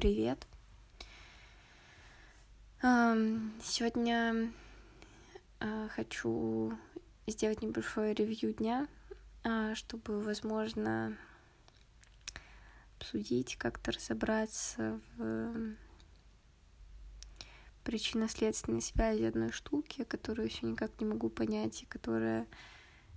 Привет. Сегодня а, хочу сделать небольшое ревью дня, а, чтобы, возможно, обсудить, как-то разобраться в причинно-следственной связи одной штуки, которую еще никак не могу понять и которая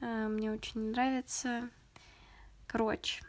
а, мне очень нравится. Короче,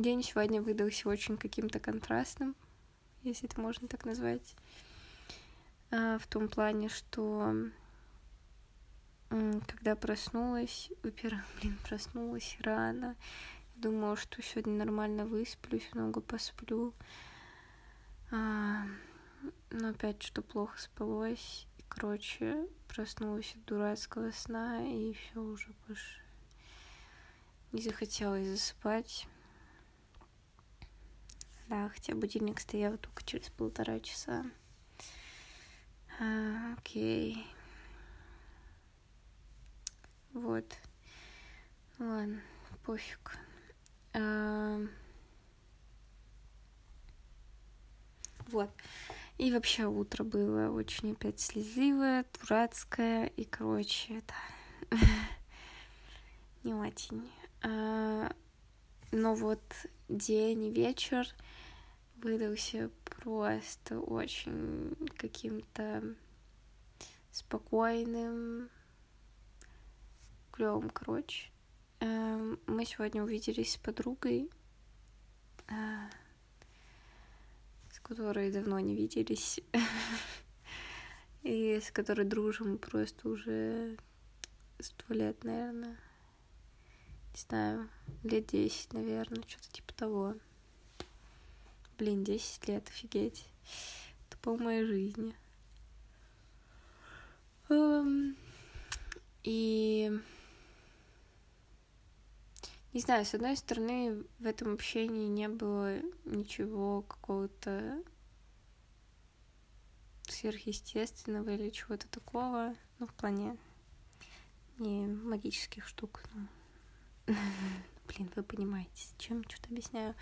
День сегодня выдался очень каким-то контрастным, если это можно так назвать. А, в том плане, что когда проснулась, во-первых, блин, проснулась рано, думала, что сегодня нормально высплюсь, много посплю. А, но опять что плохо спалось. И, короче, проснулась от дурацкого сна, и все уже больше не захотелось засыпать. Да, хотя будильник стоял только через полтора часа. А, окей. Вот. Ладно, пофиг. А... Вот. И вообще утро было очень опять слезливое, дурацкое, и, короче, да, не очень. Но вот день и вечер выдался просто очень каким-то спокойным, клевым, короче. Эм, мы сегодня увиделись с подругой, э, с которой давно не виделись, и с которой дружим просто уже сто лет, наверное. Не знаю, лет десять, наверное, что-то типа того. Блин, 10 лет, офигеть. Это пол моей жизни. Um, и не знаю, с одной стороны, в этом общении не было ничего какого-то сверхъестественного или чего-то такого, ну, в плане не магических штук, ну, блин, вы понимаете, чем что-то объясняю.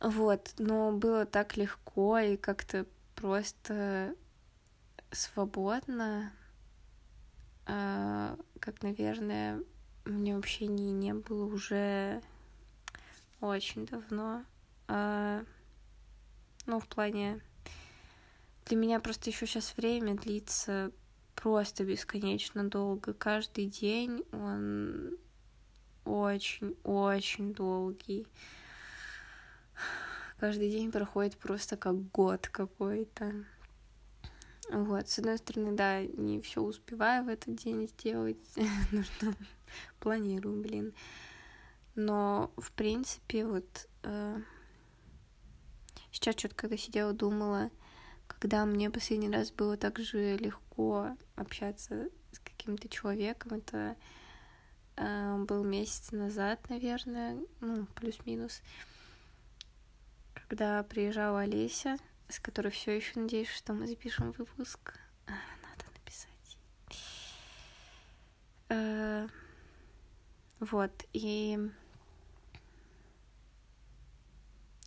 Вот, но было так легко и как-то просто свободно, а, как, наверное, мне вообще не, не было уже очень давно. А, ну, в плане... Для меня просто еще сейчас время длится просто бесконечно долго. Каждый день он очень-очень долгий каждый день проходит просто как год какой-то. Вот, с одной стороны, да, не все успеваю в этот день сделать, нужно планирую, блин. Но, в принципе, вот э, сейчас что-то, когда сидела, думала, когда мне последний раз было так же легко общаться с каким-то человеком, это э, был месяц назад, наверное, ну, плюс-минус. Э, когда приезжала Олеся, с которой все еще надеюсь, что мы запишем выпуск. А, надо написать. А, вот, и...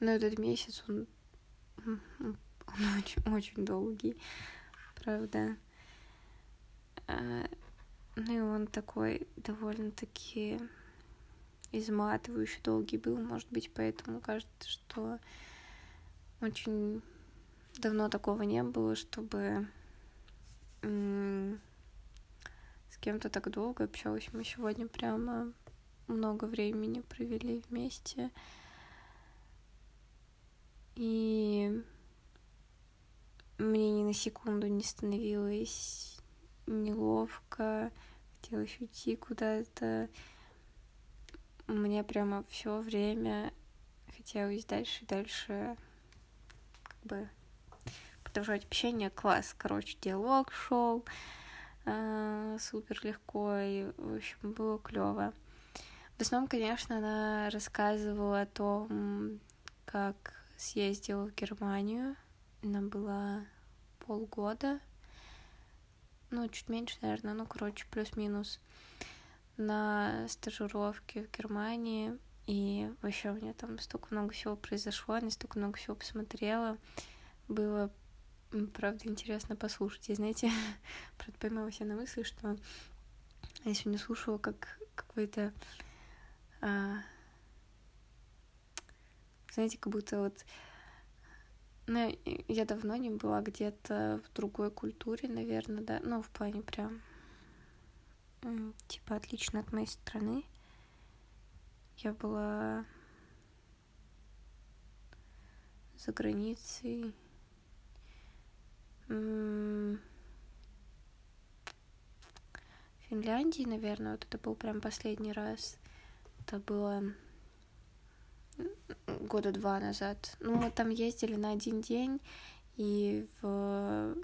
Ну, этот месяц, он, он очень, очень долгий, правда. А, ну, и он такой довольно-таки изматывающий, долгий был, может быть, поэтому кажется, что очень давно такого не было, чтобы с кем-то так долго общалась. Мы сегодня прямо много времени провели вместе. И мне ни на секунду не становилось неловко, хотелось уйти куда-то мне прямо все время хотелось дальше и дальше как бы продолжать общение. Класс, короче, диалог шел э, супер легко, и, в общем, было клево. В основном, конечно, она рассказывала о том, как съездила в Германию. Она была полгода, ну, чуть меньше, наверное, ну, короче, плюс-минус на стажировке в Германии. И вообще у меня там столько много всего произошло, я столько много всего посмотрела. Было, правда, интересно послушать. И знаете, правда, поймала себя на мысли, что я сегодня слушала как какой-то... А, знаете, как будто вот... Ну, я давно не была где-то в другой культуре, наверное, да. Ну, в плане прям типа отлично от моей страны. Я была за границей. Финляндии, наверное, вот это был прям последний раз. Это было года два назад. Ну, мы там ездили на один день, и в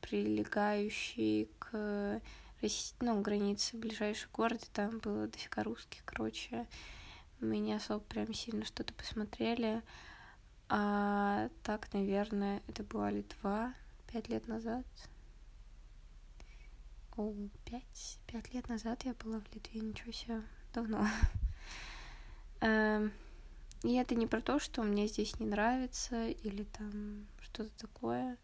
прилегающий к ну, границы ближайший город, и там было дофига русских, короче. Мы не особо прям сильно что-то посмотрели. А так, наверное, это была Литва пять лет назад. О, пять, пять лет назад я была в Литве, ничего себе, давно. Эм, и это не про то, что мне здесь не нравится или там что-то такое.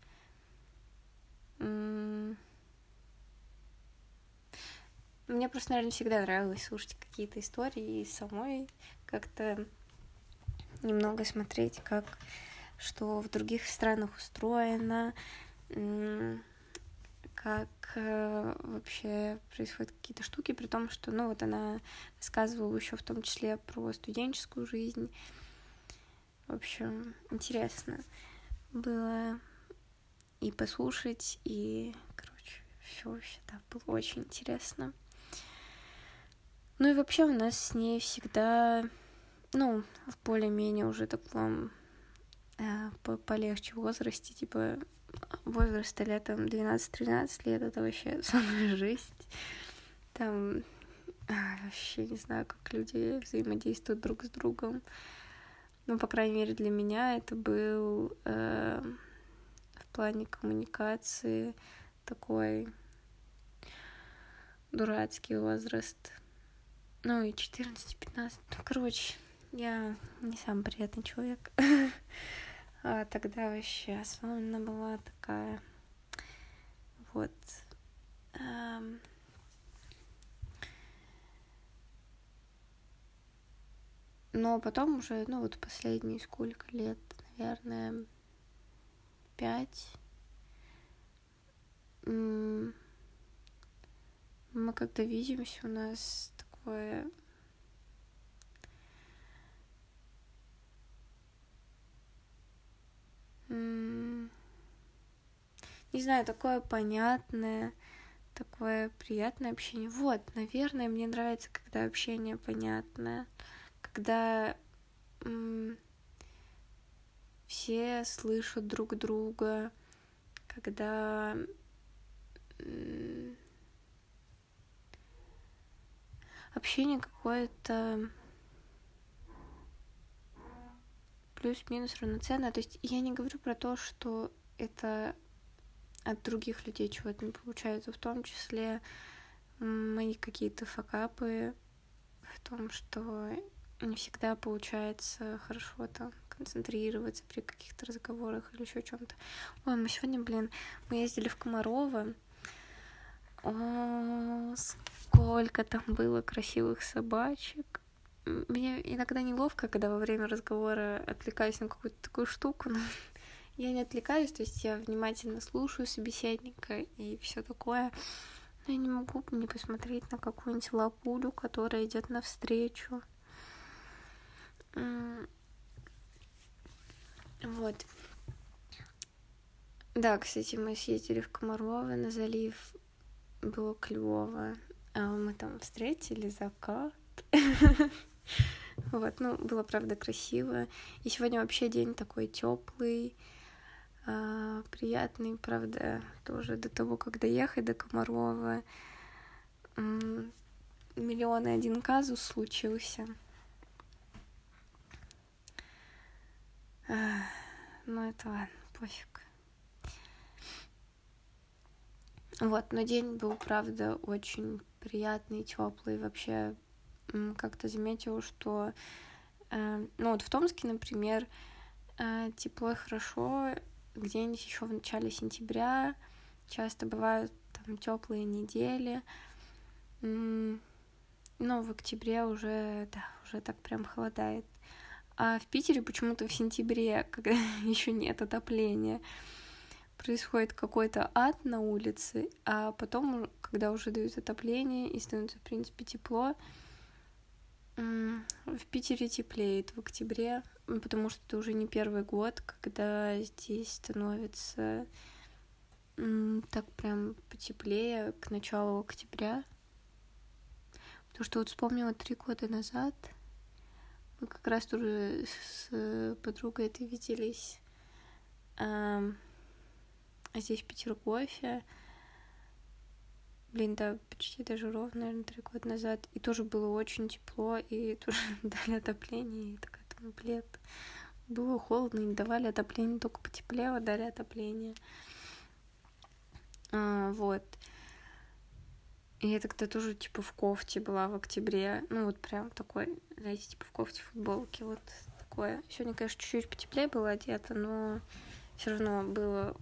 Мне просто, наверное, всегда нравилось слушать какие-то истории и самой как-то немного смотреть, как что в других странах устроено, как э, вообще происходят какие-то штуки, при том, что, ну, вот она рассказывала еще в том числе про студенческую жизнь. В общем, интересно было и послушать, и, короче, все вообще, да, было очень интересно. Ну и вообще у нас с ней всегда, ну, в более-менее уже таком э, полегче возрасте, типа возраста летом 12-13 лет, это вообще самая жизнь. Там а, вообще не знаю, как люди взаимодействуют друг с другом. Ну, по крайней мере, для меня это был э, в плане коммуникации такой дурацкий возраст ну и 14-15. Ну, короче, я не самый приятный человек. а тогда вообще особенно была такая вот эм... но потом уже ну вот последние сколько лет наверное пять мы когда видимся у нас такое не знаю, такое понятное, такое приятное общение. Вот, наверное, мне нравится, когда общение понятное, когда все слышат друг друга, когда общение какое-то плюс-минус равноценное. То есть я не говорю про то, что это от других людей чего-то не получается, в том числе мои какие-то факапы в том, что не всегда получается хорошо там концентрироваться при каких-то разговорах или еще чем-то. Ой, мы сегодня, блин, мы ездили в Комарово. О, сколько там было красивых собачек. Мне иногда неловко, когда во время разговора отвлекаюсь на какую-то такую штуку, но я не отвлекаюсь, то есть я внимательно слушаю собеседника и все такое. Но я не могу не посмотреть на какую-нибудь лапулю, которая идет навстречу. Вот. Да, кстати, мы съездили в Комарово на залив. Было клево. А мы там встретили закат. Вот, ну, было, правда, красиво. И сегодня вообще день такой теплый, а, приятный, правда, тоже до того, как доехать до Комарова. Миллион и один казус случился. А, ну, это ладно, пофиг. Вот, но день был, правда, очень приятный, теплый, вообще как-то заметила, что, э, ну вот в Томске, например, э, тепло и хорошо где-нибудь еще в начале сентября, часто бывают там теплые недели, но в октябре уже, да, уже так прям холодает. А в Питере почему-то в сентябре, когда еще нет отопления, происходит какой-то ад на улице, а потом, когда уже дают отопление и становится, в принципе, тепло, в Питере теплеет в октябре, потому что это уже не первый год, когда здесь становится так прям потеплее к началу октября. Потому что вот вспомнила три года назад, мы как раз тоже с подругой это виделись а здесь в Петергофе. Блин, да, почти даже ровно, наверное, три года назад. И тоже было очень тепло, и тоже дали отопление, и такая думаю, блин, было холодно, и давали отопление, только потеплело, дали отопление. А, вот. И я тогда тоже, типа, в кофте была в октябре. Ну, вот прям такой, знаете, типа, в кофте, футболке, вот такое. Сегодня, конечно, чуть-чуть потеплее было одето, но все равно было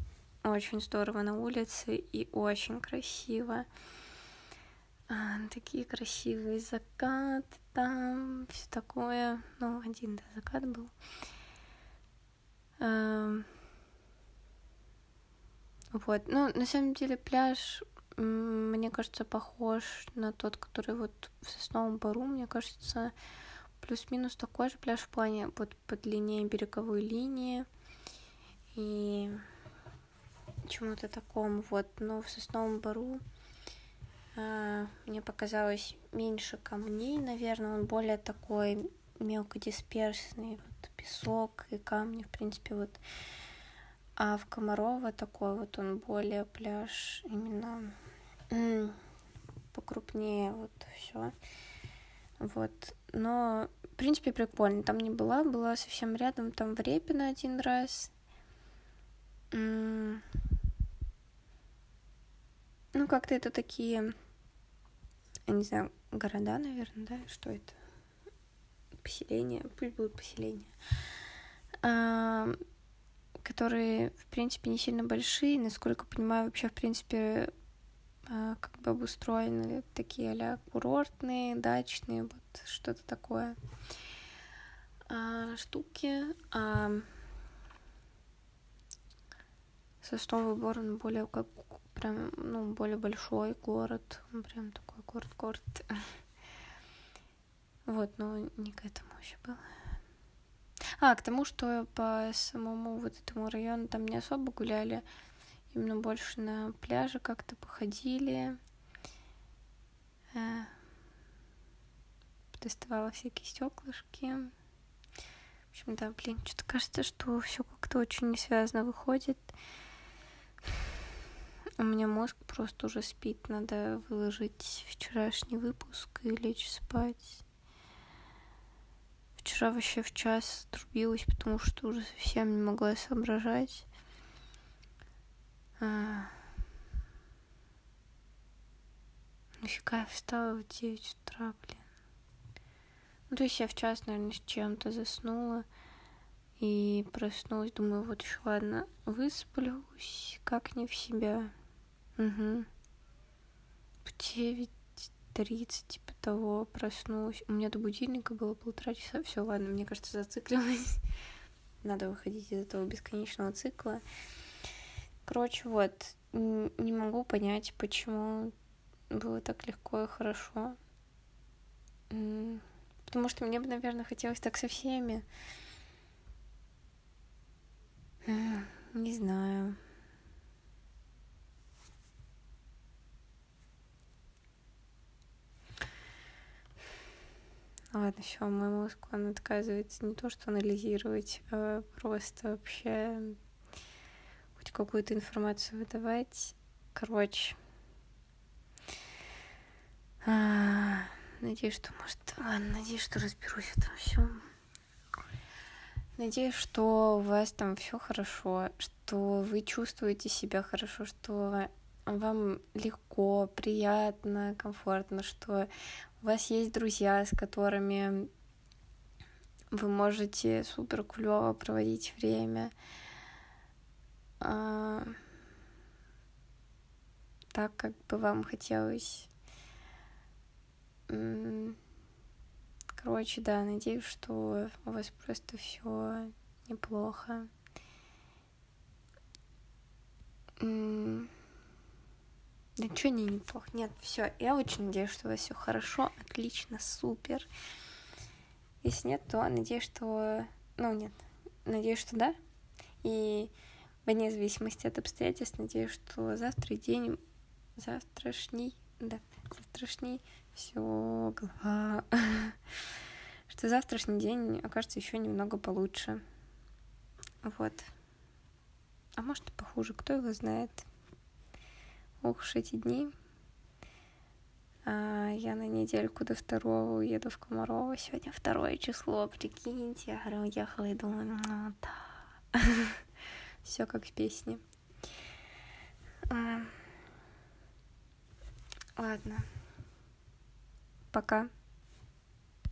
очень здорово на улице и очень красиво. А, такие красивые закаты там, все такое. Ну, один, да, закат был. А, вот, ну, на самом деле пляж, мне кажется, похож на тот, который вот в Сосновом Бару, мне кажется, плюс-минус такой же пляж в плане вот по длине береговой линии. И чему-то такому, вот, но в Сосновом Бару э, мне показалось меньше камней, наверное, он более такой мелкодисперсный, вот, песок и камни, в принципе, вот, а в Комарова такой вот он более пляж именно покрупнее, вот, все, вот, но, в принципе, прикольно, там не была, была совсем рядом, там в Репино один раз, ну, как-то это такие, я не знаю, города, наверное, да? Что это? Поселения, пусть будут поселения. А, которые, в принципе, не сильно большие, насколько понимаю, вообще, в принципе, а, как бы обустроены такие а курортные, дачные, вот что-то такое а, штуки. А, Сосновый Бор, он более как прям, ну, более большой город, прям такой город-город. Вот, но не к этому еще было. А, к тому, что по самому вот этому району там не особо гуляли, именно больше на пляже как-то походили. Э, доставала всякие стеклышки. В общем, да, блин, что-то кажется, что все как-то очень не связано выходит. У меня мозг просто уже спит. Надо выложить вчерашний выпуск и лечь спать. Вчера вообще в час трубилась, потому что уже совсем не могла соображать. А... Нафига я встала в 9 утра, блин. Ну, то есть я в час, наверное, с чем-то заснула. И проснулась, думаю, вот еще ладно, высплюсь, как не в себя. Угу. В девять тридцать, типа того, проснулась. У меня до будильника было полтора часа. Все, ладно, мне кажется, зациклилась. Надо выходить из этого бесконечного цикла. Короче, вот, не могу понять, почему было так легко и хорошо. Потому что мне бы, наверное, хотелось так со всеми. Не знаю. Ладно, все, мой мозг, он отказывается не то, что анализировать, а просто вообще хоть какую-то информацию выдавать. Короче. А, надеюсь, что, может, ладно, надеюсь, что разберусь в этом всем. Надеюсь, что у вас там все хорошо, что вы чувствуете себя хорошо, что вам легко, приятно, комфортно, что у вас есть друзья, с которыми вы можете супер клево проводить время. А, так, как бы вам хотелось. Короче, да, надеюсь, что у вас просто все неплохо. Да ничего не неплохо. Нет, все. Я очень надеюсь, что у вас все хорошо, отлично, супер. Если нет, то надеюсь, что... Ну, нет. Надеюсь, что да. И вне зависимости от обстоятельств, надеюсь, что завтра день... Завтрашний... Да, завтрашний... Все, голова... что завтрашний день окажется еще немного получше. Вот. А может и похуже, кто его знает. Ох уж эти дни. А, я на недельку до второго уеду в Комарово. Сегодня второе число, прикиньте. Я говорю, уехала и думаю, ну да. Все как в песне. А, ладно. Пока.